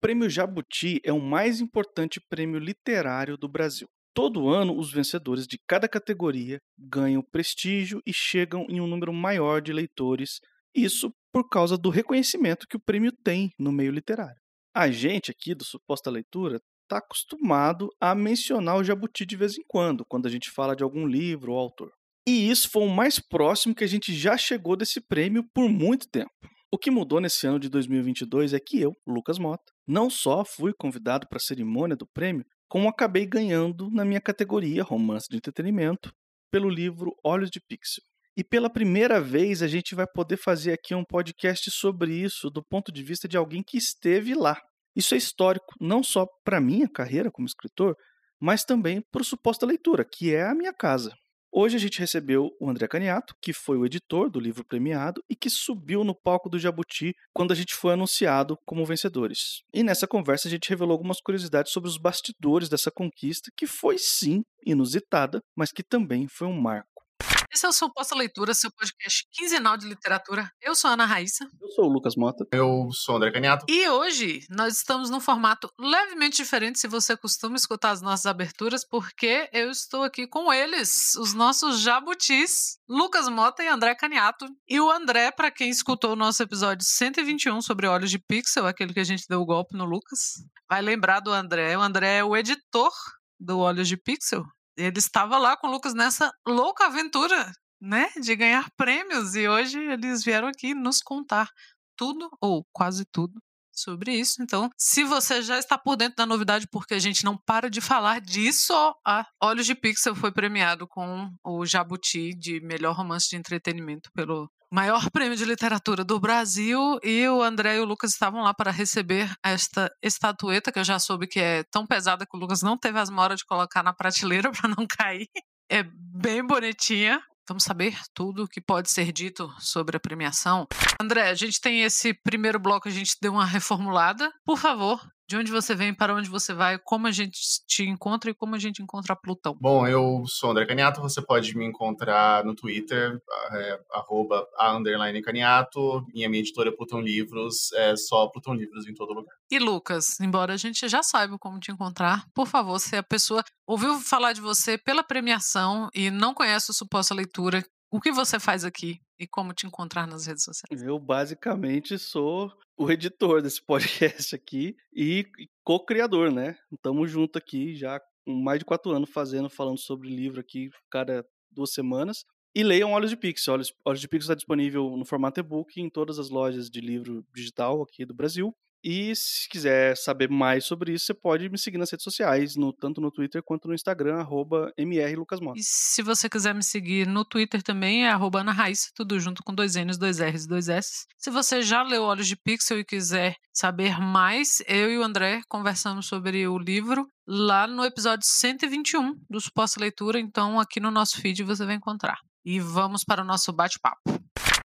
Prêmio Jabuti é o mais importante prêmio literário do Brasil. Todo ano, os vencedores de cada categoria ganham prestígio e chegam em um número maior de leitores, isso por causa do reconhecimento que o prêmio tem no meio literário. A gente aqui do Suposta Leitura está acostumado a mencionar o Jabuti de vez em quando, quando a gente fala de algum livro ou autor. E isso foi o mais próximo que a gente já chegou desse prêmio por muito tempo. O que mudou nesse ano de 2022 é que eu, Lucas Mota, não só fui convidado para a cerimônia do prêmio, como acabei ganhando na minha categoria Romance de Entretenimento pelo livro Olhos de Pixel. E pela primeira vez a gente vai poder fazer aqui um podcast sobre isso do ponto de vista de alguém que esteve lá. Isso é histórico não só para minha carreira como escritor, mas também para o Suposta Leitura, que é a minha casa. Hoje a gente recebeu o André Caniato, que foi o editor do livro premiado e que subiu no palco do Jabuti quando a gente foi anunciado como vencedores. E nessa conversa a gente revelou algumas curiosidades sobre os bastidores dessa conquista, que foi sim inusitada, mas que também foi um marco. Esse é o Suposta Leitura, seu podcast quinzenal de literatura. Eu sou a Ana Raíssa. Eu sou o Lucas Mota. Eu sou o André Caniato. E hoje nós estamos num formato levemente diferente se você costuma escutar as nossas aberturas, porque eu estou aqui com eles, os nossos jabutis, Lucas Mota e André Caniato. E o André, para quem escutou o nosso episódio 121 sobre Olhos de Pixel, aquele que a gente deu o golpe no Lucas, vai lembrar do André. O André é o editor do Olhos de Pixel ele estava lá com o Lucas nessa louca aventura, né, de ganhar prêmios e hoje eles vieram aqui nos contar tudo ou quase tudo sobre isso. Então, se você já está por dentro da novidade, porque a gente não para de falar disso, a Olhos de Pixel foi premiado com o Jabuti de melhor romance de entretenimento pelo maior prêmio de literatura do Brasil e o André e o Lucas estavam lá para receber esta estatueta que eu já soube que é tão pesada que o Lucas não teve as moras de colocar na prateleira para não cair. É bem bonitinha. Vamos saber tudo o que pode ser dito sobre a premiação. André, a gente tem esse primeiro bloco, a gente deu uma reformulada. Por favor, de onde você vem, para onde você vai, como a gente te encontra e como a gente encontra Plutão. Bom, eu sou André Caniato, você pode me encontrar no Twitter, é, arroba a underline Caniato, minha, minha editora Plutão Livros, é só Plutão Livros em todo lugar. E Lucas, embora a gente já saiba como te encontrar, por favor, se a pessoa ouviu falar de você pela premiação e não conhece o Suposta Leitura, o que você faz aqui e como te encontrar nas redes sociais? Eu basicamente sou o editor desse podcast aqui e co-criador, né? Estamos junto aqui já com mais de quatro anos fazendo, falando sobre livro aqui cada duas semanas. E leiam Olhos de Pixel. Olhos, Olhos de Pixel está disponível no formato e-book em todas as lojas de livro digital aqui do Brasil. E se quiser saber mais sobre isso, você pode me seguir nas redes sociais, no, tanto no Twitter quanto no Instagram, arroba. E se você quiser me seguir no Twitter também, é arroba Raíssa, tudo junto com dois N's, dois R's e dois S. Se você já leu Olhos de Pixel e quiser saber mais, eu e o André conversamos sobre o livro lá no episódio 121 do Suposta Leitura, então aqui no nosso feed você vai encontrar. E vamos para o nosso bate-papo.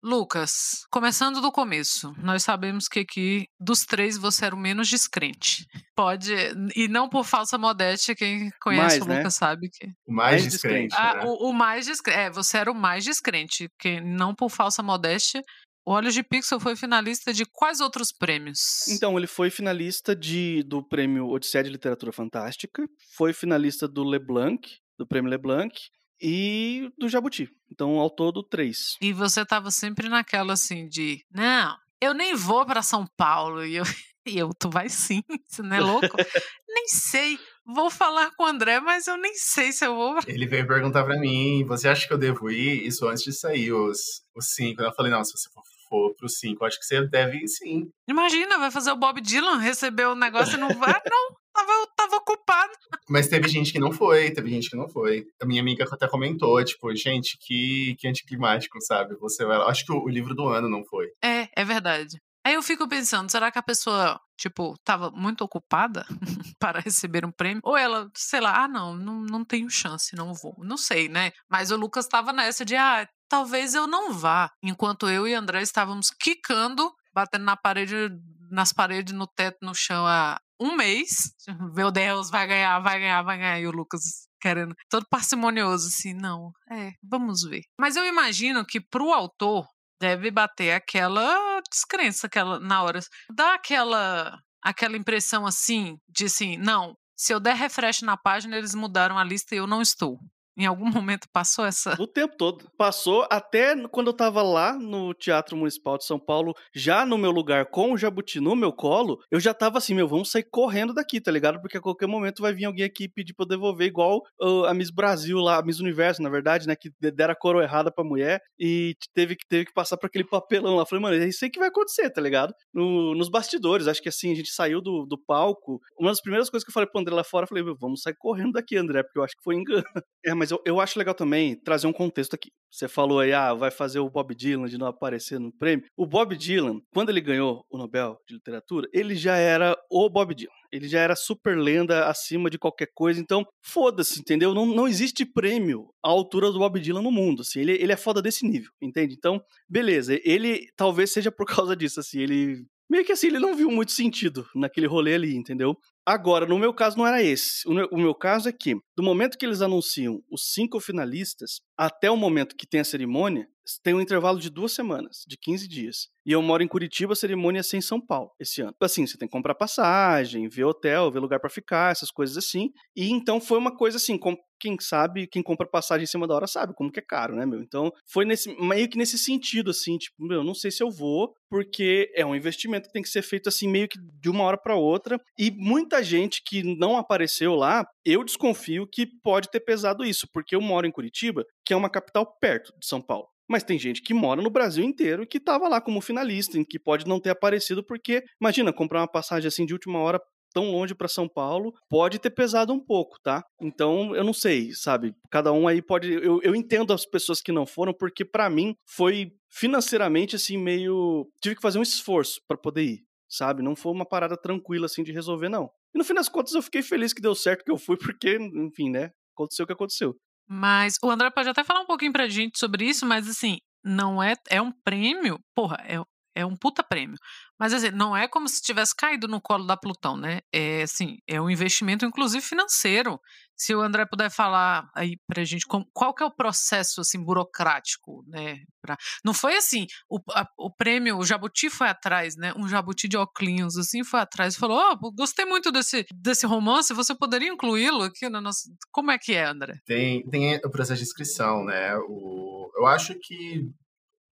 Lucas, começando do começo, nós sabemos que aqui dos três você era o menos descrente. Pode, e não por falsa modéstia, quem conhece Mais, o né? Lucas sabe que. O mais Mais descrente, descrente. Ah, né? o, o mais descrente. É, você era o mais descrente, que não por falsa modéstia. O Olhos de Pixel foi finalista de quais outros prêmios? Então, ele foi finalista de, do prêmio Odisseia de Literatura Fantástica, foi finalista do Leblanc, do prêmio Leblanc, e do Jabuti. Então, ao todo, três. E você tava sempre naquela assim de, não, eu nem vou para São Paulo. E eu, e eu, tu vai sim, você não é louco? nem sei. Vou falar com o André, mas eu nem sei se eu vou. Ele veio perguntar pra mim, você acha que eu devo ir? Isso antes de sair os, os cinco. Eu falei, não, se você for, for pros cinco, eu acho que você deve ir sim. Imagina, vai fazer o Bob Dylan, receber o negócio e não vai. Não, tava, eu tava ocupado. Mas teve gente que não foi, teve gente que não foi. A minha amiga até comentou, tipo, gente, que, que anticlimático, sabe? Você vai lá. Acho que o, o livro do ano não foi. É, é verdade. Aí eu fico pensando, será que a pessoa, tipo, tava muito ocupada para receber um prêmio? Ou ela, sei lá, ah, não, não, não tenho chance, não vou. Não sei, né? Mas o Lucas tava nessa de, ah, talvez eu não vá. Enquanto eu e André estávamos quicando, batendo na parede, nas paredes, no teto, no chão há um mês. Meu Deus, vai ganhar, vai ganhar, vai ganhar. E o Lucas querendo, todo parcimonioso, assim, não, é, vamos ver. Mas eu imagino que pro autor deve bater aquela descrença aquela, na hora. Dá aquela aquela impressão assim, de assim, não, se eu der refresh na página, eles mudaram a lista e eu não estou. Em algum momento passou essa. O tempo todo. Passou até quando eu tava lá no Teatro Municipal de São Paulo, já no meu lugar com o Jabuti no meu colo, eu já tava assim, meu, vamos sair correndo daqui, tá ligado? Porque a qualquer momento vai vir alguém aqui pedir pra eu devolver, igual uh, a Miss Brasil lá, a Miss Universo, na verdade, né? Que deram a coroa errada pra mulher e teve que, teve que passar por aquele papelão lá. Falei, mano, é isso aí que vai acontecer, tá ligado? No, nos bastidores, acho que assim, a gente saiu do, do palco. Uma das primeiras coisas que eu falei pro André lá fora, eu falei, meu, vamos sair correndo daqui, André, porque eu acho que foi engano. É, mas eu, eu acho legal também trazer um contexto aqui. Você falou aí, ah, vai fazer o Bob Dylan de não aparecer no prêmio. O Bob Dylan, quando ele ganhou o Nobel de Literatura, ele já era o Bob Dylan. Ele já era super lenda acima de qualquer coisa. Então, foda-se, entendeu? Não, não existe prêmio à altura do Bob Dylan no mundo. Assim, ele, ele é foda desse nível, entende? Então, beleza. Ele talvez seja por causa disso, assim. Ele meio que assim, ele não viu muito sentido naquele rolê ali, entendeu? Agora, no meu caso, não era esse. O meu caso é que, do momento que eles anunciam os cinco finalistas, até o momento que tem a cerimônia, tem um intervalo de duas semanas, de 15 dias. E eu moro em Curitiba, a cerimônia ia ser em São Paulo esse ano. Assim, você tem que comprar passagem, ver hotel, ver lugar para ficar, essas coisas assim. E então foi uma coisa assim, com, quem sabe, quem compra passagem em cima da hora sabe como que é caro, né, meu? Então foi nesse, meio que nesse sentido, assim, tipo, meu, não sei se eu vou, porque é um investimento que tem que ser feito assim, meio que de uma hora para outra. E muita gente que não apareceu lá, eu desconfio que pode ter pesado isso, porque eu moro em Curitiba, que é uma capital perto de São Paulo. Mas tem gente que mora no Brasil inteiro que estava lá como finalista, que pode não ter aparecido porque, imagina, comprar uma passagem assim de última hora tão longe para São Paulo, pode ter pesado um pouco, tá? Então, eu não sei, sabe? Cada um aí pode. Eu, eu entendo as pessoas que não foram, porque para mim foi financeiramente assim meio. Tive que fazer um esforço para poder ir, sabe? Não foi uma parada tranquila assim de resolver, não. E no fim das contas eu fiquei feliz que deu certo que eu fui, porque, enfim, né? Aconteceu o que aconteceu. Mas o André pode até falar um pouquinho pra gente sobre isso, mas assim, não é. É um prêmio, porra, é, é um puta prêmio. Mas assim, não é como se tivesse caído no colo da Plutão, né? É assim, é um investimento, inclusive financeiro. Se o André puder falar aí pra gente como, qual que é o processo assim burocrático, né? Pra, não foi assim, o, a, o prêmio, o Jabuti foi atrás, né? Um Jabuti de óculos, assim, foi atrás e falou: oh, gostei muito desse, desse romance, você poderia incluí-lo aqui no nosso. Como é que é, André? Tem, tem o processo de inscrição, né? O, eu acho que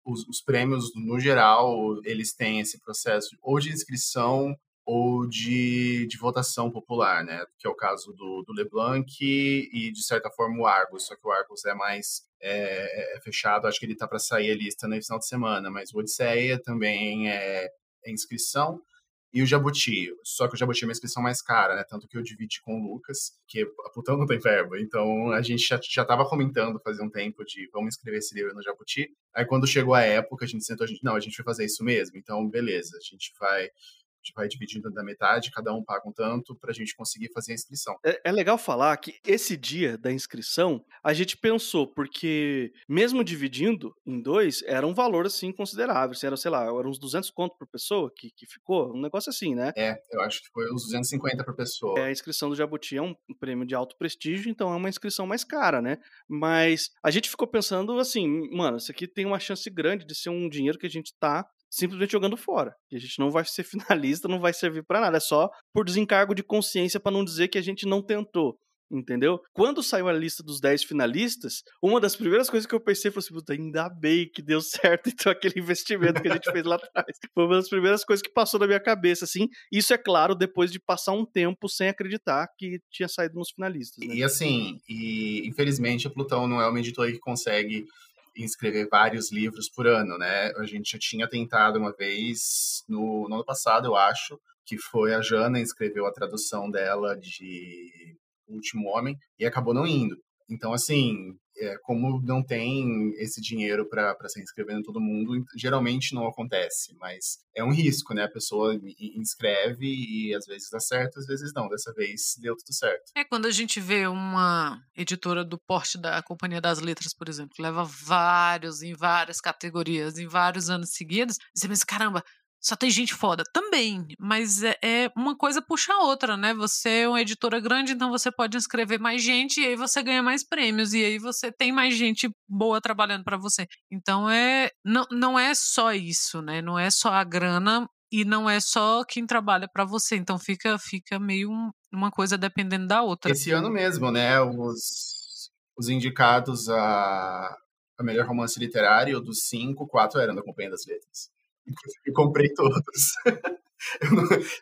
os, os, prêmios, no geral, eles têm esse processo ou de inscrição ou de, de votação popular, né? Que é o caso do, do LeBlanc e, de certa forma, o Argos. Só que o Argos é mais é, é fechado, acho que ele tá para sair a lista no final de semana, mas o Odisseia também é, é inscrição e o Jabuti. Só que o Jabuti é uma inscrição mais cara, né? Tanto que eu dividi com o Lucas, que a Plutão não tem verba. Então a gente já, já tava comentando fazia um tempo de vamos escrever esse livro no Jabuti. Aí quando chegou a época, a gente sentou, a gente, não, a gente vai fazer isso mesmo. Então, beleza, a gente vai vai dividindo da metade, cada um paga um tanto para a gente conseguir fazer a inscrição. É, é, legal falar que esse dia da inscrição a gente pensou, porque mesmo dividindo em dois, era um valor assim considerável. Era, sei lá, eram uns 200 conto por pessoa que, que ficou, um negócio assim, né? É, eu acho que foi uns 250 por pessoa. É, a inscrição do Jabuti é um prêmio de alto prestígio, então é uma inscrição mais cara, né? Mas a gente ficou pensando assim, mano, isso aqui tem uma chance grande de ser um dinheiro que a gente tá simplesmente jogando fora. E a gente não vai ser finalista, não vai servir para nada. É só por desencargo de consciência para não dizer que a gente não tentou. Entendeu? Quando saiu a lista dos 10 finalistas, uma das primeiras coisas que eu pensei foi assim, ainda bem que deu certo então aquele investimento que a gente fez lá atrás. Foi uma das primeiras coisas que passou na minha cabeça, assim. Isso é claro, depois de passar um tempo sem acreditar que tinha saído nos finalistas. Né? E assim, e infelizmente a Plutão não é uma editora que consegue escrever vários livros por ano, né? A gente já tinha tentado uma vez, no, no ano passado, eu acho, que foi a Jana escreveu a tradução dela de O Último Homem e acabou não indo. Então, assim, é, como não tem esse dinheiro para se inscrever em todo mundo, geralmente não acontece, mas é um risco, né? A pessoa inscreve e às vezes dá certo, às vezes não. Dessa vez deu tudo certo. É quando a gente vê uma editora do porte da Companhia das Letras, por exemplo, que leva vários em várias categorias, em vários anos seguidos, você pensa, caramba, só tem gente foda. Também, mas é, é, uma coisa puxa a outra, né? Você é uma editora grande, então você pode inscrever mais gente e aí você ganha mais prêmios e aí você tem mais gente boa trabalhando para você. Então é não, não é só isso, né? Não é só a grana e não é só quem trabalha para você. Então fica, fica meio um, uma coisa dependendo da outra. Esse ano mesmo, né? Os, os indicados a, a melhor romance literário, dos cinco, quatro eram da Companhia das Letras. E comprei todos.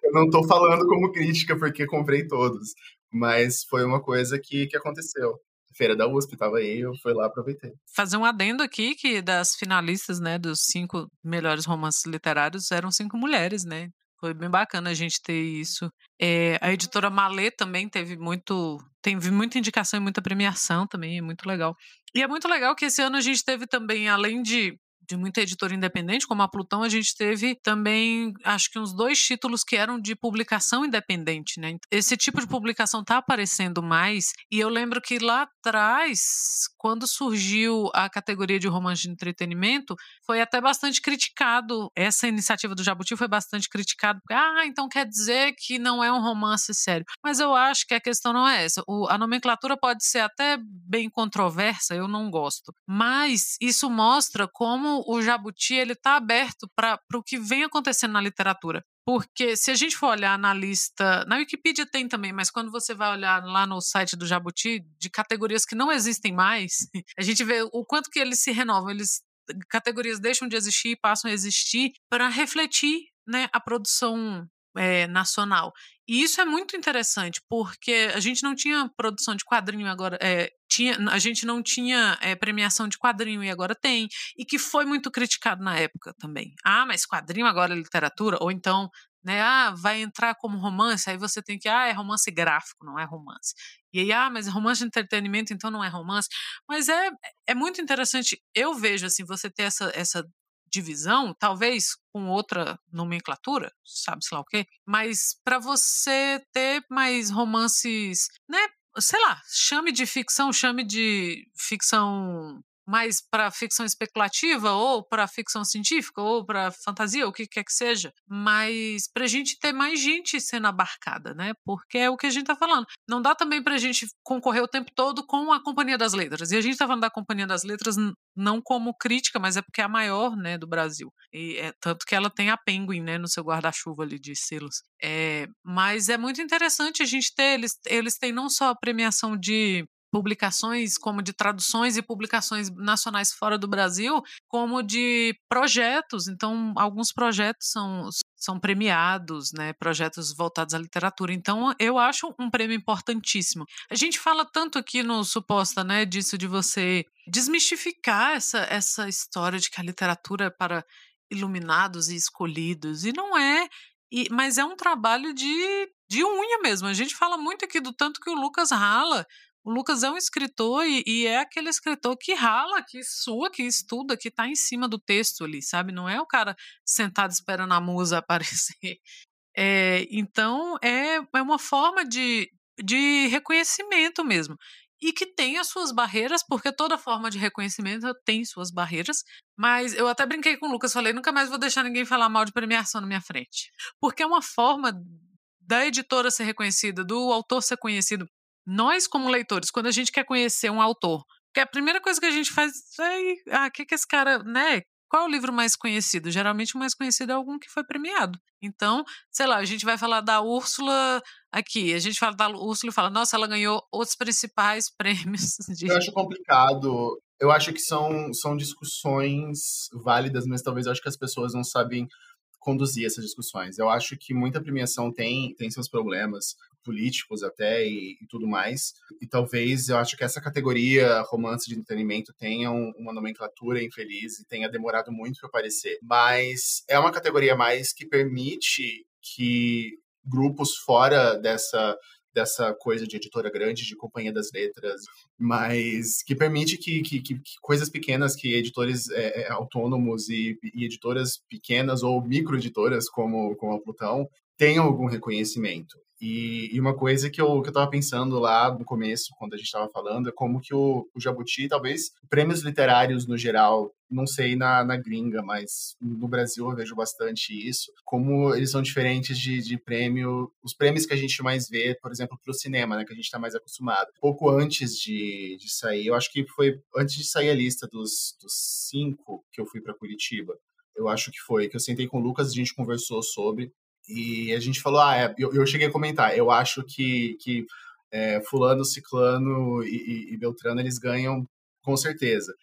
eu, não, tô falando como crítica porque comprei todos, mas foi uma coisa que, que aconteceu. Feira da USP, tava aí, eu fui lá, aproveitei. Fazer um adendo aqui que das finalistas, né, dos cinco melhores romances literários, eram cinco mulheres, né? Foi bem bacana a gente ter isso. É, a editora Malê também teve muito, teve muita indicação e muita premiação também, é muito legal. E é muito legal que esse ano a gente teve também, além de de muita editora independente, como a Plutão, a gente teve também, acho que uns dois títulos que eram de publicação independente, né? Esse tipo de publicação está aparecendo mais, e eu lembro que lá atrás, quando surgiu a categoria de romance de entretenimento, foi até bastante criticado. Essa iniciativa do Jabuti foi bastante criticada, porque, ah, então quer dizer que não é um romance sério. Mas eu acho que a questão não é essa. O, a nomenclatura pode ser até bem controversa, eu não gosto. Mas isso mostra como o Jabuti ele está aberto para o que vem acontecendo na literatura. Porque se a gente for olhar na lista, na Wikipedia tem também, mas quando você vai olhar lá no site do Jabuti, de categorias que não existem mais, a gente vê o quanto que eles se renovam, eles categorias deixam de existir e passam a existir para refletir né, a produção é, nacional. E isso é muito interessante, porque a gente não tinha produção de quadrinho agora, é, tinha, a gente não tinha é, premiação de quadrinho e agora tem, e que foi muito criticado na época também. Ah, mas quadrinho agora é literatura? Ou então, né, ah, vai entrar como romance, aí você tem que, ah, é romance gráfico, não é romance. E aí, ah, mas é romance de entretenimento, então não é romance. Mas é, é muito interessante, eu vejo, assim, você ter essa, essa divisão, talvez com outra nomenclatura, sabe-se lá o quê, mas para você ter mais romances, né? Sei lá, chame de ficção, chame de ficção mais para ficção especulativa ou para ficção científica ou para fantasia, ou o que quer que seja, mas para a gente ter mais gente sendo abarcada, né? Porque é o que a gente está falando. Não dá também para a gente concorrer o tempo todo com a Companhia das Letras. E a gente está falando da Companhia das Letras não como crítica, mas é porque é a maior, né, do Brasil. E é tanto que ela tem a Penguin, né, no seu guarda-chuva ali de selos. É, mas é muito interessante a gente ter eles, eles têm não só a premiação de publicações como de traduções e publicações nacionais fora do Brasil, como de projetos. Então, alguns projetos são, são premiados, né? Projetos voltados à literatura. Então, eu acho um prêmio importantíssimo. A gente fala tanto aqui no Suposta, né? Disso de você desmistificar essa, essa história de que a literatura é para iluminados e escolhidos. E não é. E, mas é um trabalho de, de unha mesmo. A gente fala muito aqui do tanto que o Lucas rala o Lucas é um escritor e, e, é aquele escritor que rala, que sua, que estuda, que está em cima do texto ali, sabe? Não é o cara sentado esperando a musa aparecer. É, então, é, é uma forma de, de reconhecimento mesmo. E que tem as suas barreiras, porque toda forma de reconhecimento tem suas barreiras. Mas eu até brinquei com o Lucas, falei, nunca mais vou deixar ninguém falar mal de premiação na minha frente. Porque é uma forma da editora ser reconhecida, do autor ser conhecido nós, como leitores, quando a gente quer conhecer um autor, que a primeira coisa que a gente faz é, ah, que que esse cara, né? Qual é o livro mais conhecido? Geralmente o mais conhecido é algum que foi premiado. Então, sei lá, a gente vai falar da Úrsula aqui. A gente fala da Úrsula e fala, nossa, ela ganhou os principais prêmios. De... Eu acho complicado. Eu acho que são, são discussões válidas, mas talvez eu acho que as pessoas não sabem conduzir essas discussões. Eu acho que muita premiação tem, tem seus problemas políticos até e, e, tudo mais. E talvez eu acho que essa categoria romance de entretenimento tenha um, uma nomenclatura infeliz e tenha demorado muito para aparecer. Mas é uma categoria mais que permite que grupos fora dessa dessa coisa de editora grande, de companhia das letras, mas que permite que, que, que coisas pequenas, que editores é, é, autônomos e, e, editoras pequenas ou microeditoras como, como a Plutão tenham algum reconhecimento. E, e, uma coisa que eu, que eu tava pensando lá no começo, quando a gente estava falando, é como que o, o, Jabuti, talvez prêmios literários no geral, não sei na, na gringa, mas no Brasil eu vejo bastante isso, como eles são diferentes de, de prêmio, os prêmios que a gente mais vê, por exemplo, para o cinema, né, que a gente está mais acostumado. Pouco antes de, de sair, eu acho que foi antes de sair a lista dos, dos cinco que eu fui para Curitiba, eu acho que foi, que eu sentei com o Lucas, a gente conversou sobre, e a gente falou, ah, é, eu, eu cheguei a comentar, eu acho que, que é, fulano, ciclano e, e, e, Beltrano, eles ganham com certeza.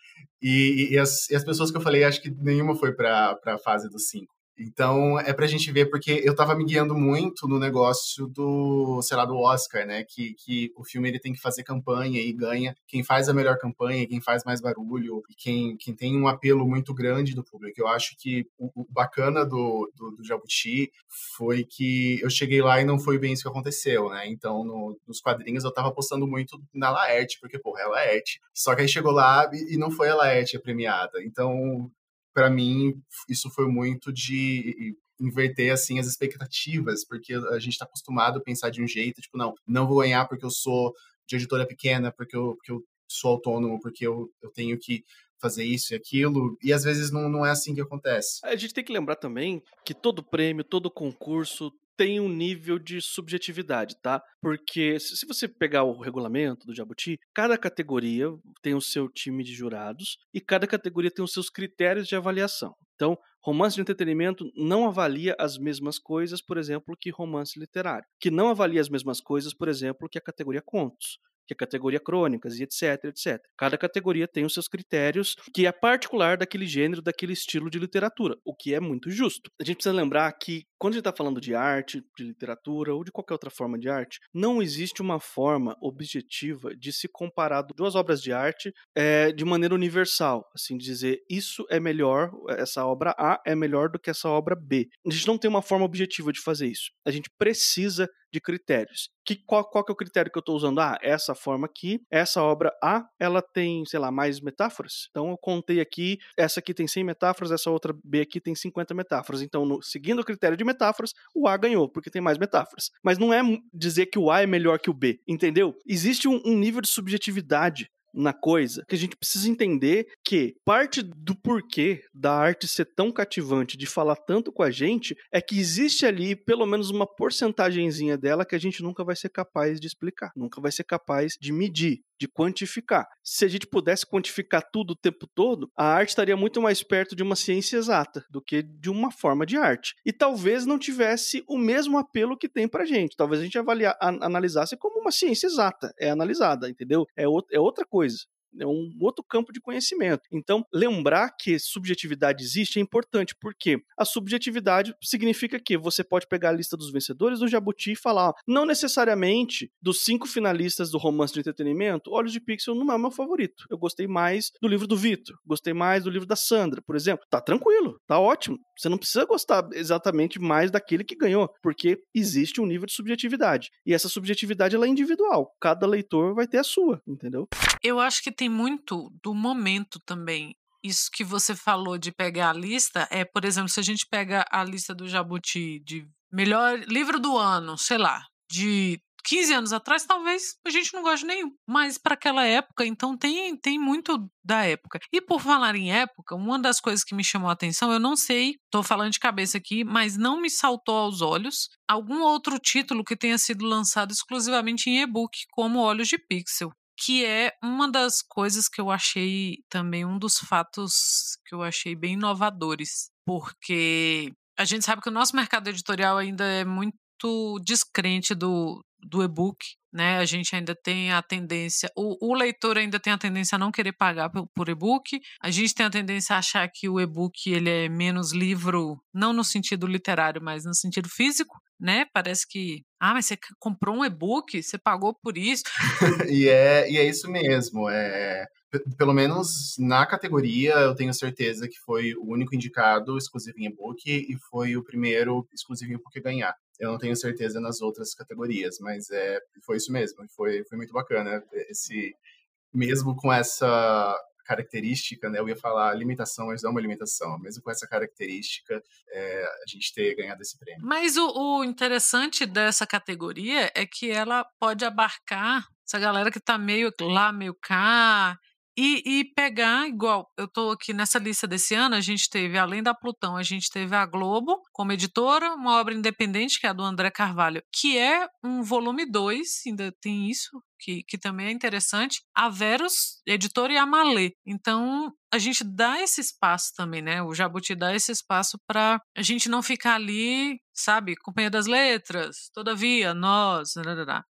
E, e, as, as pessoas que eu falei, acho que nenhuma foi para a fase dos cinco. Então, é pra gente ver, porque eu tava me guiando muito no negócio do, sei lá, do Oscar, né? Que, que o filme ele tem que fazer campanha e ganha quem faz a melhor campanha, quem faz mais barulho, e quem, quem tem um apelo muito grande do público. Eu acho que o, o bacana do, do, do, Jabuti foi que eu cheguei lá e não foi bem isso que aconteceu, né? Então, no, nos quadrinhos eu tava apostando muito na Laerte, porque, porra, é a Laerte. Só que aí chegou lá e, e não foi a Laerte a premiada. Então, para mim, isso foi muito de inverter assim as expectativas, porque a gente está acostumado a pensar de um jeito, tipo, não, não vou ganhar porque eu sou de editora pequena, porque eu, porque eu sou autônomo, porque eu, eu tenho que fazer isso e aquilo, e às vezes não, não é assim que acontece. A gente tem que lembrar também que todo prêmio, todo concurso, tem um nível de subjetividade, tá? Porque se você pegar o regulamento do Jabuti, cada categoria tem o seu time de jurados e cada categoria tem os seus critérios de avaliação. Então, romance de entretenimento não avalia as mesmas coisas, por exemplo, que romance literário, que não avalia as mesmas coisas, por exemplo, que a categoria contos que é a categoria crônicas e etc, etc. Cada categoria tem os seus critérios, que é particular daquele gênero, daquele estilo de literatura, o que é muito justo. A gente precisa lembrar que quando a gente está falando de arte, de literatura ou de qualquer outra forma de arte, não existe uma forma objetiva de se comparar duas obras de arte é, de maneira universal, assim dizer isso é melhor, essa obra A é melhor do que essa obra B. A gente não tem uma forma objetiva de fazer isso. A gente precisa de critérios. Que, qual, qual que é o critério que eu estou usando? Ah, essa forma aqui, essa obra A, ela tem, sei lá, mais metáforas. Então eu contei aqui, essa aqui tem 100 metáforas, essa outra B aqui tem 50 metáforas. Então, no, seguindo o critério de metáforas, o A ganhou, porque tem mais metáforas. Mas não é dizer que o A é melhor que o B, entendeu? Existe um, um nível de subjetividade na coisa, que a gente precisa entender que parte do porquê da arte ser tão cativante, de falar tanto com a gente, é que existe ali pelo menos uma porcentagemzinha dela que a gente nunca vai ser capaz de explicar, nunca vai ser capaz de medir de quantificar. Se a gente pudesse quantificar tudo o tempo todo, a arte estaria muito mais perto de uma ciência exata do que de uma forma de arte. E talvez não tivesse o mesmo apelo que tem pra gente. Talvez a gente avaliar, analisasse como uma ciência exata, é analisada, entendeu? É, é outra coisa é um outro campo de conhecimento. Então, lembrar que subjetividade existe é importante, porque a subjetividade significa que você pode pegar a lista dos vencedores do Jabuti e falar, não necessariamente dos cinco finalistas do romance de entretenimento, Olhos de Pixel não é o meu favorito. Eu gostei mais do livro do Vitor, gostei mais do livro da Sandra, por exemplo. Tá tranquilo, tá ótimo. Você não precisa gostar exatamente mais daquele que ganhou, porque existe um nível de subjetividade. E essa subjetividade ela é individual. Cada leitor vai ter a sua, entendeu? Eu acho que tem muito do momento também. Isso que você falou de pegar a lista é, por exemplo, se a gente pega a lista do Jabuti de melhor livro do ano, sei lá, de 15 anos atrás, talvez a gente não goste nenhum. Mas para aquela época, então tem, tem muito da época. E por falar em época, uma das coisas que me chamou a atenção, eu não sei, estou falando de cabeça aqui, mas não me saltou aos olhos algum outro título que tenha sido lançado exclusivamente em e-book, como Olhos de Pixel que é uma das coisas que eu achei também um dos fatos que eu achei bem inovadores, porque a gente sabe que o nosso mercado editorial ainda é muito descrente do, do e-book, né? A gente ainda tem a tendência, o, o, leitor ainda tem a tendência a não querer pagar por, por e-book. A gente tem a tendência a achar que o e-book ele é menos livro, não no sentido literário, mas no sentido físico, né? Parece que, ah, mas você comprou um e-book, você pagou por isso. e é e é isso mesmo. É pelo menos na categoria, eu tenho certeza que foi o único indicado exclusivo em e-book e foi o primeiro exclusivo em e-book ganhar. Eu não tenho certeza nas outras categorias, mas é, foi isso mesmo. Foi, foi muito bacana. Esse, mesmo com essa característica, né, eu ia falar limitação, mas não é uma limitação. Mesmo com essa característica, é, a gente ter ganhado esse prêmio. Mas o, o interessante dessa categoria é que ela pode abarcar essa galera que está meio lá, meio cá, e, e pegar, igual, eu tô aqui nessa lista desse ano, a gente teve, além da Plutão, a gente teve a Globo como editora, uma obra independente, que é a do André Carvalho, que é um volume 2, ainda tem isso, que, que também é interessante, a Verus, editora, e a Malê. Então, a gente dá esse espaço também, né? O Jabuti dá esse espaço para a gente não ficar ali, sabe, companhia das letras, todavia, nós,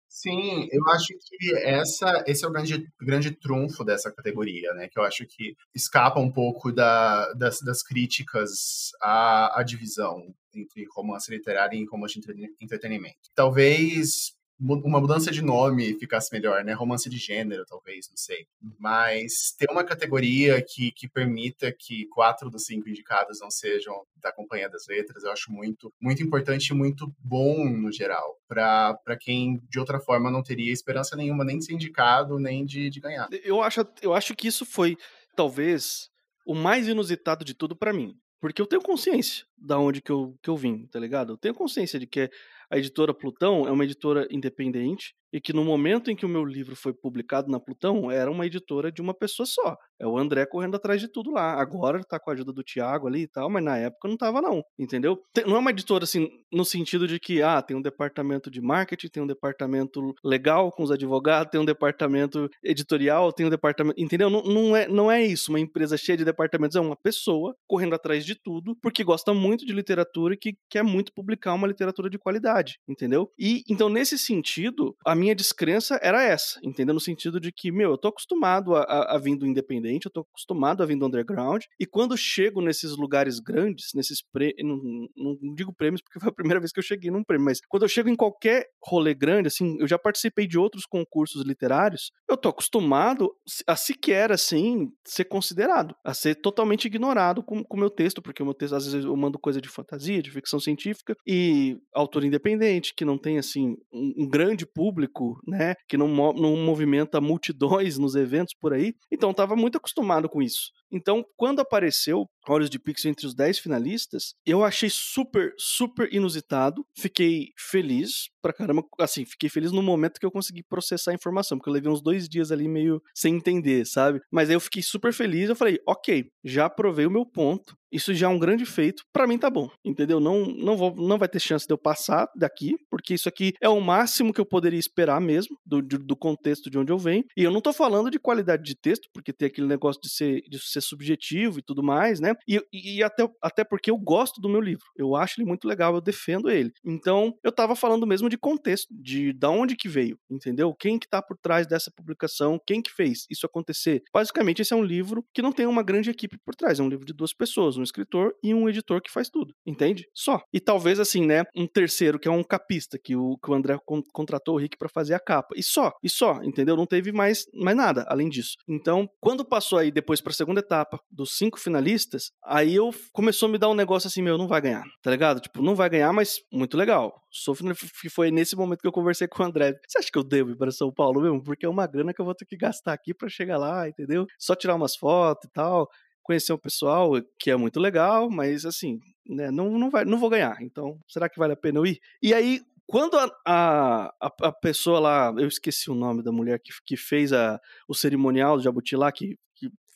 Sim, eu acho que essa, esse é o grande, grande trunfo dessa categoria, né? Que eu acho que escapa um pouco da, das, das críticas à, à divisão entre romance literário e romance de entretenimento. Talvez uma mudança de nome ficasse melhor, né? Romance de gênero, talvez, não sei. Mas ter uma categoria que, que permita que quatro dos cinco indicados não sejam da Companhia das Letras, eu acho muito, muito importante e muito bom no geral, para quem de outra forma não teria esperança nenhuma nem de ser indicado, nem de, de ganhar. Eu acho, eu acho que isso foi, talvez, o mais inusitado de tudo para mim. Porque eu tenho consciência da onde que eu, que eu vim, tá ligado? Eu tenho consciência de que a editora Plutão é uma editora independente e que no momento em que o meu livro foi publicado na Plutão, era uma editora de uma pessoa só. É o André correndo atrás de tudo lá. Agora ele tá com a ajuda do Tiago ali e tal, mas na época não tava não, entendeu? Não é uma editora assim, no sentido de que, ah, tem um departamento de marketing, tem um departamento legal com os advogados, tem um departamento editorial, tem um departamento, entendeu? Não, não, é, não é isso, uma empresa cheia de departamentos, é uma pessoa correndo atrás de tudo, porque gosta muito de literatura e que quer muito publicar uma literatura de qualidade, entendeu? E, então, nesse sentido, a minha descrença era essa, entendeu? No sentido de que, meu, eu tô acostumado a, a, a vir do independente, eu tô acostumado a vir do underground, e quando chego nesses lugares grandes, nesses prêmios, não, não, digo prêmios porque foi a primeira vez que eu cheguei num prêmio, mas quando eu chego em qualquer rolê grande, assim, eu já participei de outros concursos literários, eu tô acostumado a sequer, assim, ser considerado, a ser totalmente ignorado com o meu texto, porque o meu texto, às vezes, eu mando coisa de fantasia, de ficção científica, e autor independente, que não tem, assim, um, um grande público, público, né? Que não, não movimenta multidões nos eventos por aí. Então, estava muito acostumado com isso. Então, quando apareceu Olhos de Pixel entre os 10 finalistas, eu achei super, super inusitado. Fiquei feliz pra caramba. Assim, fiquei feliz no momento que eu consegui processar a informação, porque eu levei uns dois dias ali meio sem entender, sabe? Mas aí eu fiquei super feliz. Eu falei, ok, já provei o meu ponto. Isso já é um grande feito. Para mim tá bom, entendeu? Não, não, vou, não vai ter chance de eu passar daqui, porque isso aqui é o máximo que eu poderia esperar mesmo, do, do contexto de onde eu venho. E eu não tô falando de qualidade de texto, porque tem aquele negócio de ser, de ser subjetivo e tudo mais, né? E, e até, até porque eu gosto do meu livro. Eu acho ele muito legal, eu defendo ele. Então, eu tava falando mesmo de contexto, de da onde que veio, entendeu? Quem que tá por trás dessa publicação, quem que fez isso acontecer. Basicamente, esse é um livro que não tem uma grande equipe por trás, é um livro de duas pessoas, um escritor e um editor que faz tudo, entende? Só. E talvez assim, né, um terceiro que é um capista que o, que o André con contratou o Rick para fazer a capa. E só, e só, entendeu? Não teve mais, mais nada além disso. Então, quando passou aí depois para a segunda etapa dos cinco finalistas, aí eu começou a me dar um negócio assim, meu, não vai ganhar, tá ligado? Tipo, não vai ganhar, mas muito legal. Sou que foi nesse momento que eu conversei com o André. Você acha que eu devo ir para São Paulo mesmo? Porque é uma grana que eu vou ter que gastar aqui para chegar lá, entendeu? Só tirar umas fotos e tal conhecer o pessoal, que é muito legal, mas assim, né, não, não, vai, não vou ganhar. Então, será que vale a pena eu ir? E aí, quando a, a, a pessoa lá, eu esqueci o nome da mulher que, que fez a, o cerimonial do Jabuti lá, que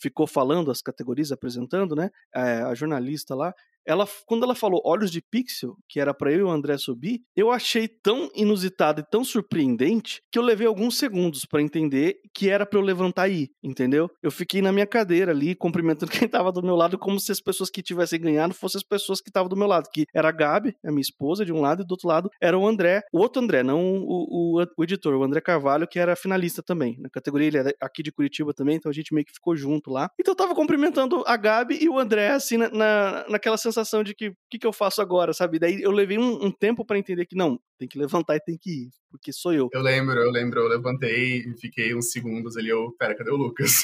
ficou falando as categorias, apresentando, né? É, a jornalista lá, ela, quando ela falou Olhos de Pixel, que era para eu e o André subir, eu achei tão inusitado e tão surpreendente que eu levei alguns segundos para entender que era para eu levantar e ir, entendeu? Eu fiquei na minha cadeira ali, cumprimentando quem tava do meu lado, como se as pessoas que tivessem ganhado fossem as pessoas que estavam do meu lado, que era a Gabi, a minha esposa, de um lado, e do outro lado era o André, o outro André, não o, o, o editor, o André Carvalho, que era finalista também. Na categoria ele é aqui de Curitiba também, então a gente meio que ficou junto lá. Então eu tava cumprimentando a Gabi e o André, assim, na, na naquela sensação sensação de que o que, que, eu faço agora, sabe? Daí eu levei um, um tempo para entender que não, tem que levantar e tem que ir, porque sou eu. Eu lembro, eu lembro, eu levantei e fiquei uns segundos ali, eu, pera, cadê o Lucas?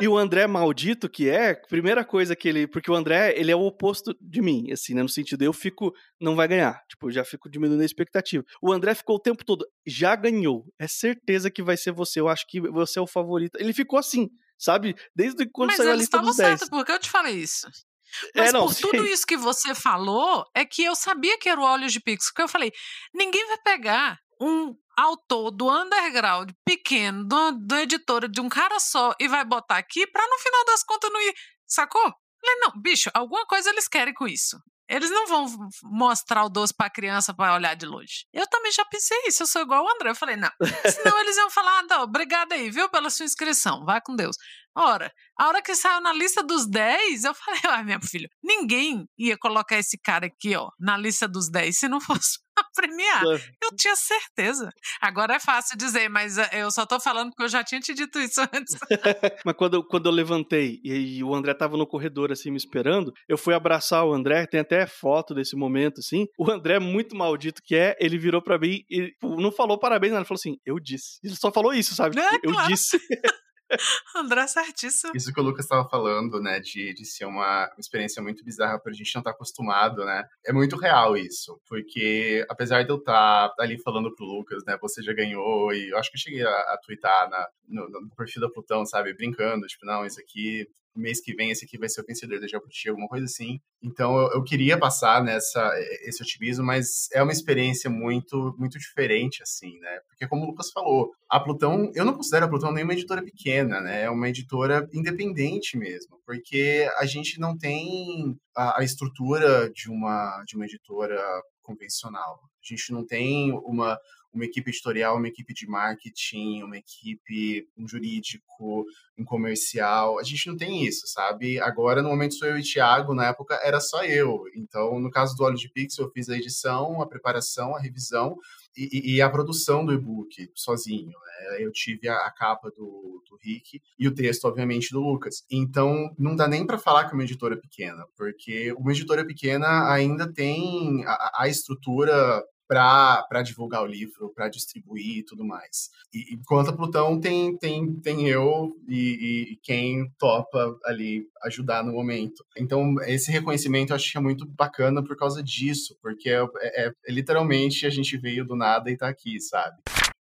e o André maldito que é, primeira coisa que ele, porque o André, ele é o oposto de mim, assim, né, no sentido eu fico, não vai ganhar, tipo, já fico diminuindo a expectativa. O André ficou o tempo todo, já ganhou, é certeza que vai ser você, eu acho que você é o favorito. Ele ficou assim, sabe? Desde quando Mas saiu a lista dos 10. Mas certo, porque eu te falei isso. Mas é, não, por sim. tudo isso que você falou, é que eu sabia que era o óleo de pix. Porque eu falei, ninguém vai pegar um autor do underground pequeno, da editora de um cara só, e vai botar aqui pra no final das contas não ir. Sacou? Falei, não, bicho, alguma coisa eles querem com isso. Eles não vão mostrar o doce pra criança para olhar de longe. Eu também já pensei isso, eu sou igual o André. Eu falei, não. Senão eles iam falar, ah, não, obrigado aí, viu, pela sua inscrição. Vai com Deus. Ora, a hora que saiu na lista dos 10, eu falei, ah, meu filho, ninguém ia colocar esse cara aqui, ó, na lista dos 10 se não fosse premiar. Eu tinha certeza. Agora é fácil dizer, mas eh, eu só tô falando porque eu já tinha te dito isso antes. mas quando, quando eu levantei e, e, o André tava no corredor, assim, me esperando, eu fui abraçar o André, tem até foto desse momento, assim. O André, muito maldito que é, ele virou para mim e não falou parabéns, ele falou assim, eu disse. Ele só falou isso, sabe? É, eu claro. disse. André certíssimo. Isso que o Lucas estava falando, né, de, de ser uma experiência muito bizarra pra gente não estar tá acostumado, né? É muito real isso, porque apesar de eu estar tá ali falando pro Lucas, né, você já ganhou, e eu acho que eu cheguei a, a twittar na, no, no, perfil da Plutão, sabe, brincando, tipo, não, isso aqui mês que vem esse aqui vai ser o vencedor da Jabuti, alguma coisa assim. Então eu, eu, queria passar nessa esse otimismo, mas é uma experiência muito muito diferente assim, né? Porque como o Lucas falou, a Plutão, eu não considero a Plutão nenhuma editora pequena, né? É uma editora independente mesmo, porque a gente não tem a, a estrutura de uma de uma editora convencional. A gente não tem uma uma equipe editorial, uma equipe de marketing, uma equipe, um jurídico, um comercial. A gente não tem isso, sabe? Agora, no momento, sou eu e o Thiago, na época era só eu. Então, no caso do Óleo de Pixel, eu fiz a edição, a preparação, a revisão e, e a produção do e-book sozinho. Né? Eu tive a, a capa do, do Rick e o texto, obviamente, do Lucas. Então, não dá nem para falar que é uma editora pequena, porque uma editora pequena ainda tem a, a estrutura para divulgar o livro, para distribuir e tudo mais. E, enquanto a Plutão tem, tem, tem eu e, e, quem topa ali ajudar no momento. Então, esse reconhecimento eu acho que é muito bacana por causa disso, porque é, é, é literalmente a gente veio do nada e tá aqui, sabe?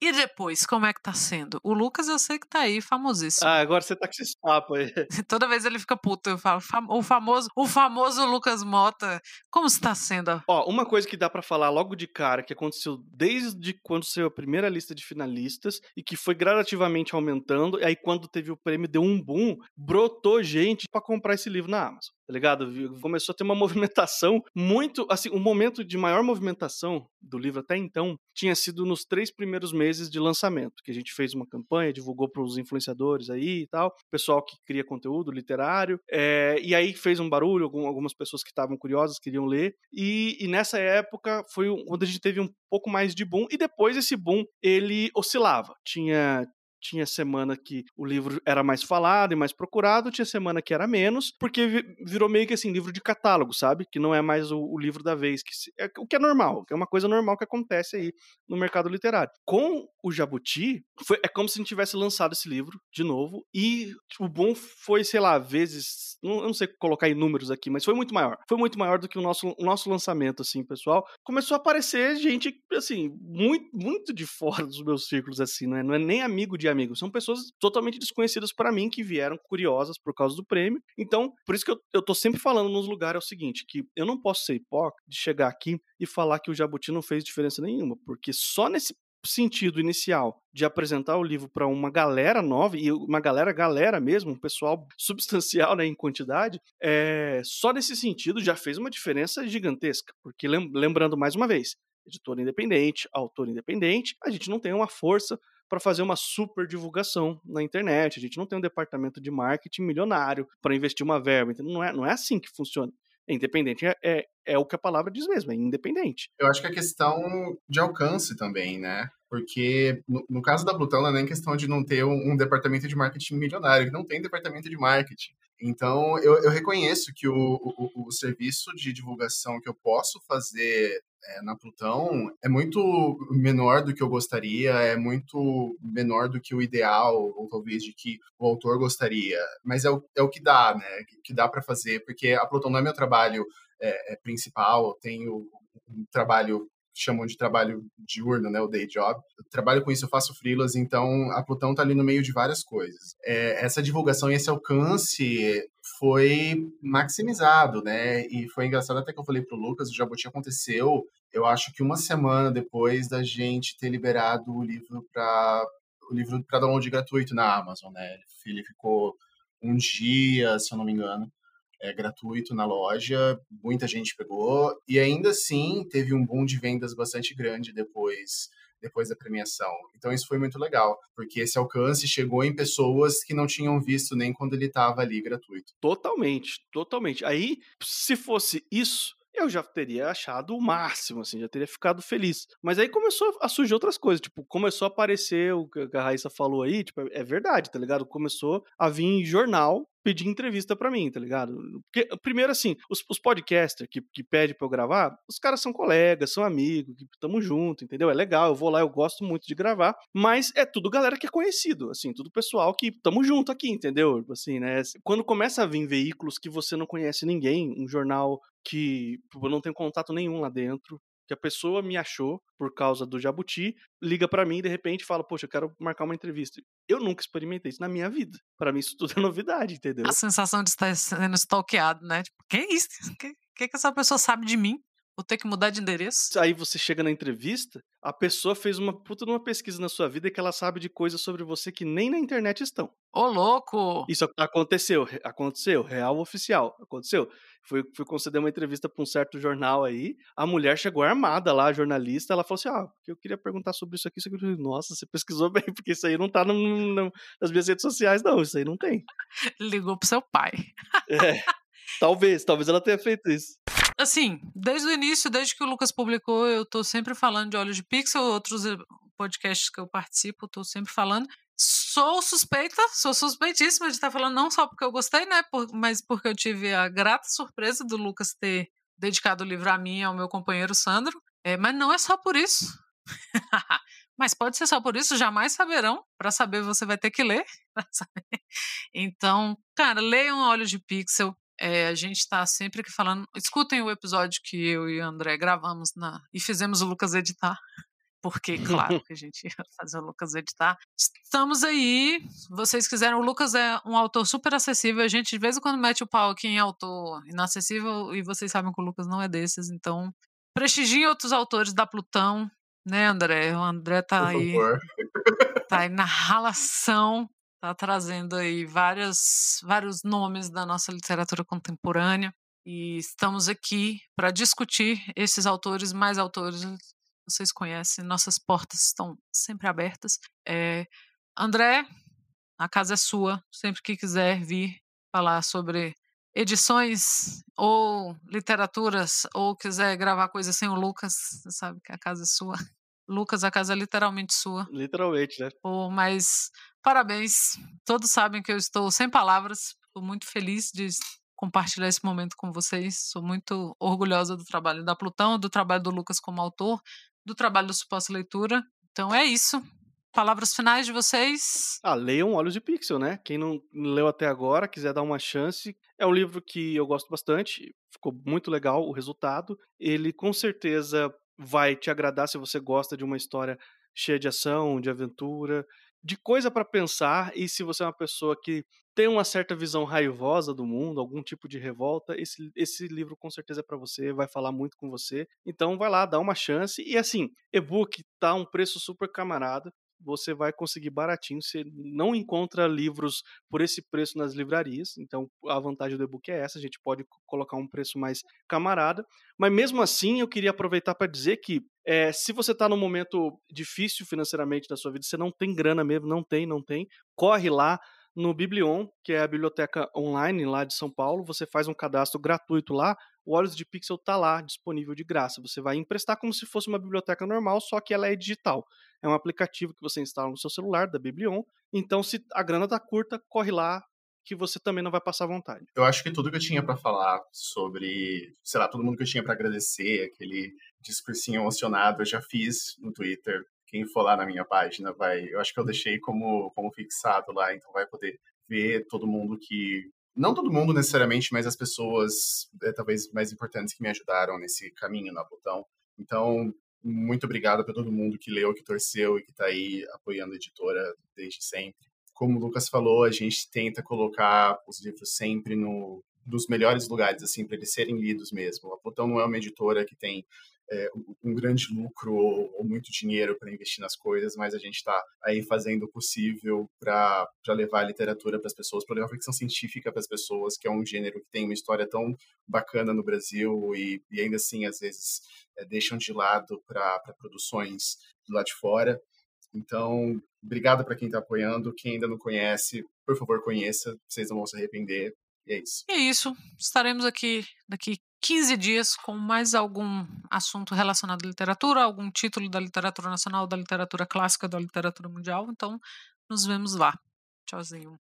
E depois, como é que tá sendo? O Lucas eu sei que tá aí, famosíssimo. Ah, agora você tá com esses papos aí. Toda vez ele fica puto, eu falo, o famoso, o famoso Lucas Mota, como está sendo? Ó, uma coisa que dá para falar logo de cara, que aconteceu desde quando saiu a primeira lista de finalistas e que foi gradativamente aumentando, e aí quando teve o prêmio deu um boom, brotou gente para comprar esse livro na Amazon tá ligado? Começou a ter uma movimentação muito. Assim, o momento de maior movimentação do livro até então tinha sido nos três primeiros meses de lançamento, que a gente fez uma campanha, divulgou para os influenciadores aí e tal, pessoal que cria conteúdo literário, é, e aí fez um barulho, algumas pessoas que estavam curiosas queriam ler, e, e nessa época foi quando a gente teve um pouco mais de boom, e depois esse boom ele oscilava. Tinha, tinha semana que o livro era mais falado e mais procurado, tinha semana que era menos, porque virou meio que assim, livro de catálogo, sabe? Que não é mais o, o livro da vez, que se, é, o que é normal, que é uma coisa normal que acontece aí no mercado literário. Com o Jabuti, foi, é como se a gente tivesse lançado esse livro de novo, e o bom foi, sei lá, vezes, não, eu não sei colocar em números aqui, mas foi muito maior. Foi muito maior do que o nosso, o nosso lançamento, assim, pessoal. Começou a aparecer gente, assim, muito, muito de fora dos meus círculos, assim, não é, não é nem amigo de amigos, são pessoas totalmente desconhecidas para mim que vieram curiosas por causa do prêmio. Então, por isso que eu, eu tô sempre falando nos lugares é o seguinte, que eu não posso ser hipócrita de chegar aqui e falar que o Jabuti não fez diferença nenhuma, porque só nesse sentido inicial de apresentar o livro para uma galera nova, e uma galera, galera mesmo, um pessoal substancial né, em quantidade, é, só nesse sentido já fez uma diferença gigantesca. Porque lembrando mais uma vez, editor independente, autor independente, a gente não tem uma força para fazer uma super divulgação na internet. A gente não tem um departamento de marketing milionário para investir uma verba. Então não é, não é assim que funciona. É independente é, é, é o que a palavra diz mesmo, é independente. Eu acho que é questão de alcance também, né? Porque no, no caso da Plutão não é nem questão de não ter um, um departamento de marketing milionário, não tem departamento de marketing. Então, eu, eu reconheço que o, o, o, serviço de divulgação que eu posso fazer é, na Plutão é muito menor do que eu gostaria, é muito menor do que o ideal, ou talvez de que o autor gostaria. Mas é o, é o que dá, né? Que, dá para fazer, porque a Plutão não é meu trabalho é, é principal, eu tenho um trabalho chamam de trabalho diurno, né, o day job. Eu trabalho com isso, eu faço freelas, então a Plutão tá ali no meio de várias coisas. É, essa divulgação e esse alcance foi maximizado, né? E foi engraçado até que eu falei pro Lucas, o Jabuti aconteceu eu acho que uma semana depois da gente ter liberado o livro para o livro para download gratuito na Amazon, né? Ele ficou um dia, se eu não me engano, é gratuito na loja, muita gente pegou e ainda assim teve um boom de vendas bastante grande depois depois da premiação. Então isso foi muito legal, porque esse alcance chegou em pessoas que não tinham visto nem quando ele estava ali gratuito. Totalmente, totalmente. Aí, se fosse isso, eu já teria achado o máximo, assim, já teria ficado feliz. Mas aí começou a surgir outras coisas, tipo, começou a aparecer o que a Raíssa falou aí, tipo, é verdade, tá ligado? Começou a vir jornal pedir entrevista para mim, tá ligado? Porque, primeiro, assim, os, os podcasters que, que pedem pra eu gravar, os caras são colegas, são amigos, que tamo junto, entendeu? É legal, eu vou lá, eu gosto muito de gravar, mas é tudo galera que é conhecido, assim, tudo pessoal que tamo junto aqui, entendeu? Assim, né? Quando começa a vir veículos que você não conhece ninguém, um jornal que eu não tenho contato nenhum lá dentro, que a pessoa me achou por causa do Jabuti, liga para mim e de repente fala: Poxa, eu quero marcar uma entrevista. Eu nunca experimentei isso na minha vida. Para mim, isso tudo é novidade, entendeu? A sensação de estar sendo stalkeado, né? Tipo, que isso? O que, que, que essa pessoa sabe de mim? Vou ter que mudar de endereço? Aí você chega na entrevista, a pessoa fez uma puta de uma pesquisa na sua vida e que ela sabe de coisas sobre você que nem na internet estão. Ô, louco! Isso aconteceu, aconteceu, real oficial, aconteceu. Fui, fui conceder uma entrevista para um certo jornal aí, a mulher chegou armada lá, a jornalista, ela falou assim, ah, eu queria perguntar sobre isso aqui, isso aqui. Nossa, você pesquisou bem, porque isso aí não tá no, no, nas minhas redes sociais, não, isso aí não tem. Ligou pro seu pai. É, talvez, talvez ela tenha feito isso assim, desde o início, desde que o Lucas publicou, eu tô sempre falando de Olhos de Pixel, outros eh, podcasts que eu participo, tô sempre falando. Sou suspeita, sou suspeitíssima de estar falando, não só porque eu gostei, né, por, mas porque eu tive a grata surpresa do Lucas ter dedicado o livro a mim e ao meu companheiro Sandro. É, mas não é só por isso. mas pode ser só por isso, jamais saberão. Para saber, você vai ter que ler. então, cara, leiam Olhos de Pixel. É, a gente está sempre aqui falando. Escutem o episódio que eu e o André gravamos na, e fizemos o Lucas editar. Porque, claro, que a gente ia fazer o Lucas editar. Estamos aí. Vocês quiserem, o Lucas é um autor super acessível. A gente de vez em quando mete o pau aqui em autor inacessível e vocês sabem que o Lucas não é desses. Então, prestigiem outros autores da Plutão, né, André? O André tá aí. Tá aí na ralação Tá trazendo aí várias, vários nomes da nossa literatura contemporânea e estamos aqui para discutir esses autores, mais autores. Vocês conhecem, nossas portas estão sempre abertas. É, André, a casa é sua, sempre que quiser vir falar sobre edições ou literaturas ou quiser gravar coisa sem o Lucas, você sabe que a casa é sua. Lucas, a casa é literalmente sua. Literalmente, né? Oh, mas parabéns. Todos sabem que eu estou sem palavras. Estou muito feliz de compartilhar esse momento com vocês. Sou muito orgulhosa do trabalho da Plutão, do trabalho do Lucas como autor, do trabalho do Suposta Leitura. Então é isso. Palavras finais de vocês? Ah, leiam Olhos de Pixel, né? Quem não leu até agora, quiser dar uma chance, é um livro que eu gosto bastante. Ficou muito legal o resultado. Ele com certeza vai te agradar se você gosta de uma história cheia de ação, de aventura, de coisa para pensar. E se você é uma pessoa que tem uma certa visão raivosa do mundo, algum tipo de revolta, esse, esse livro com certeza é para você, vai falar muito com você. Então vai lá, dá uma chance. E assim, e-book tá um preço super camarada você vai conseguir baratinho. Você não encontra livros por esse preço nas livrarias. Então, a vantagem do e-book é essa: a gente pode colocar um preço mais camarada. Mas mesmo assim, eu queria aproveitar para dizer que é, se você está num momento difícil financeiramente da sua vida, você não tem grana mesmo, não tem, não tem, corre lá no Biblion, que é a biblioteca online lá de São Paulo. Você faz um cadastro gratuito lá. O Olhos de Pixel está lá, disponível de graça. Você vai emprestar como se fosse uma biblioteca normal, só que ela é digital. É um aplicativo que você instala no seu celular, da Biblion. Então, se a grana tá curta, corre lá, que você também não vai passar vontade. Eu acho que tudo que eu tinha para falar sobre, sei lá, todo mundo que eu tinha para agradecer, aquele discursinho emocionado, eu já fiz no Twitter quem for lá na minha página vai. Eu acho que eu deixei como, como fixado lá, então vai poder ver todo mundo que. Não todo mundo necessariamente, mas as pessoas é, talvez mais importantes que me ajudaram nesse caminho na Botão. Então, muito obrigado para todo mundo que leu, que torceu e que está aí apoiando a editora desde sempre. Como o Lucas falou, a gente tenta colocar os livros sempre no dos melhores lugares assim para eles serem lidos mesmo. A Botão não é uma editora que tem é, um grande lucro ou, ou muito dinheiro para investir nas coisas, mas a gente está aí fazendo o possível para levar a literatura para as pessoas, para levar a ficção científica para as pessoas, que é um gênero que tem uma história tão bacana no Brasil e, e ainda assim, às vezes, é, deixam de lado para produções do lado de fora. Então, obrigado para quem está apoiando. Quem ainda não conhece, por favor, conheça. Vocês não vão se arrepender. E é isso. E é isso. Estaremos aqui daqui 15 dias com mais algum assunto relacionado à literatura, algum título da literatura nacional, da literatura clássica, da literatura mundial. Então, nos vemos lá. Tchauzinho.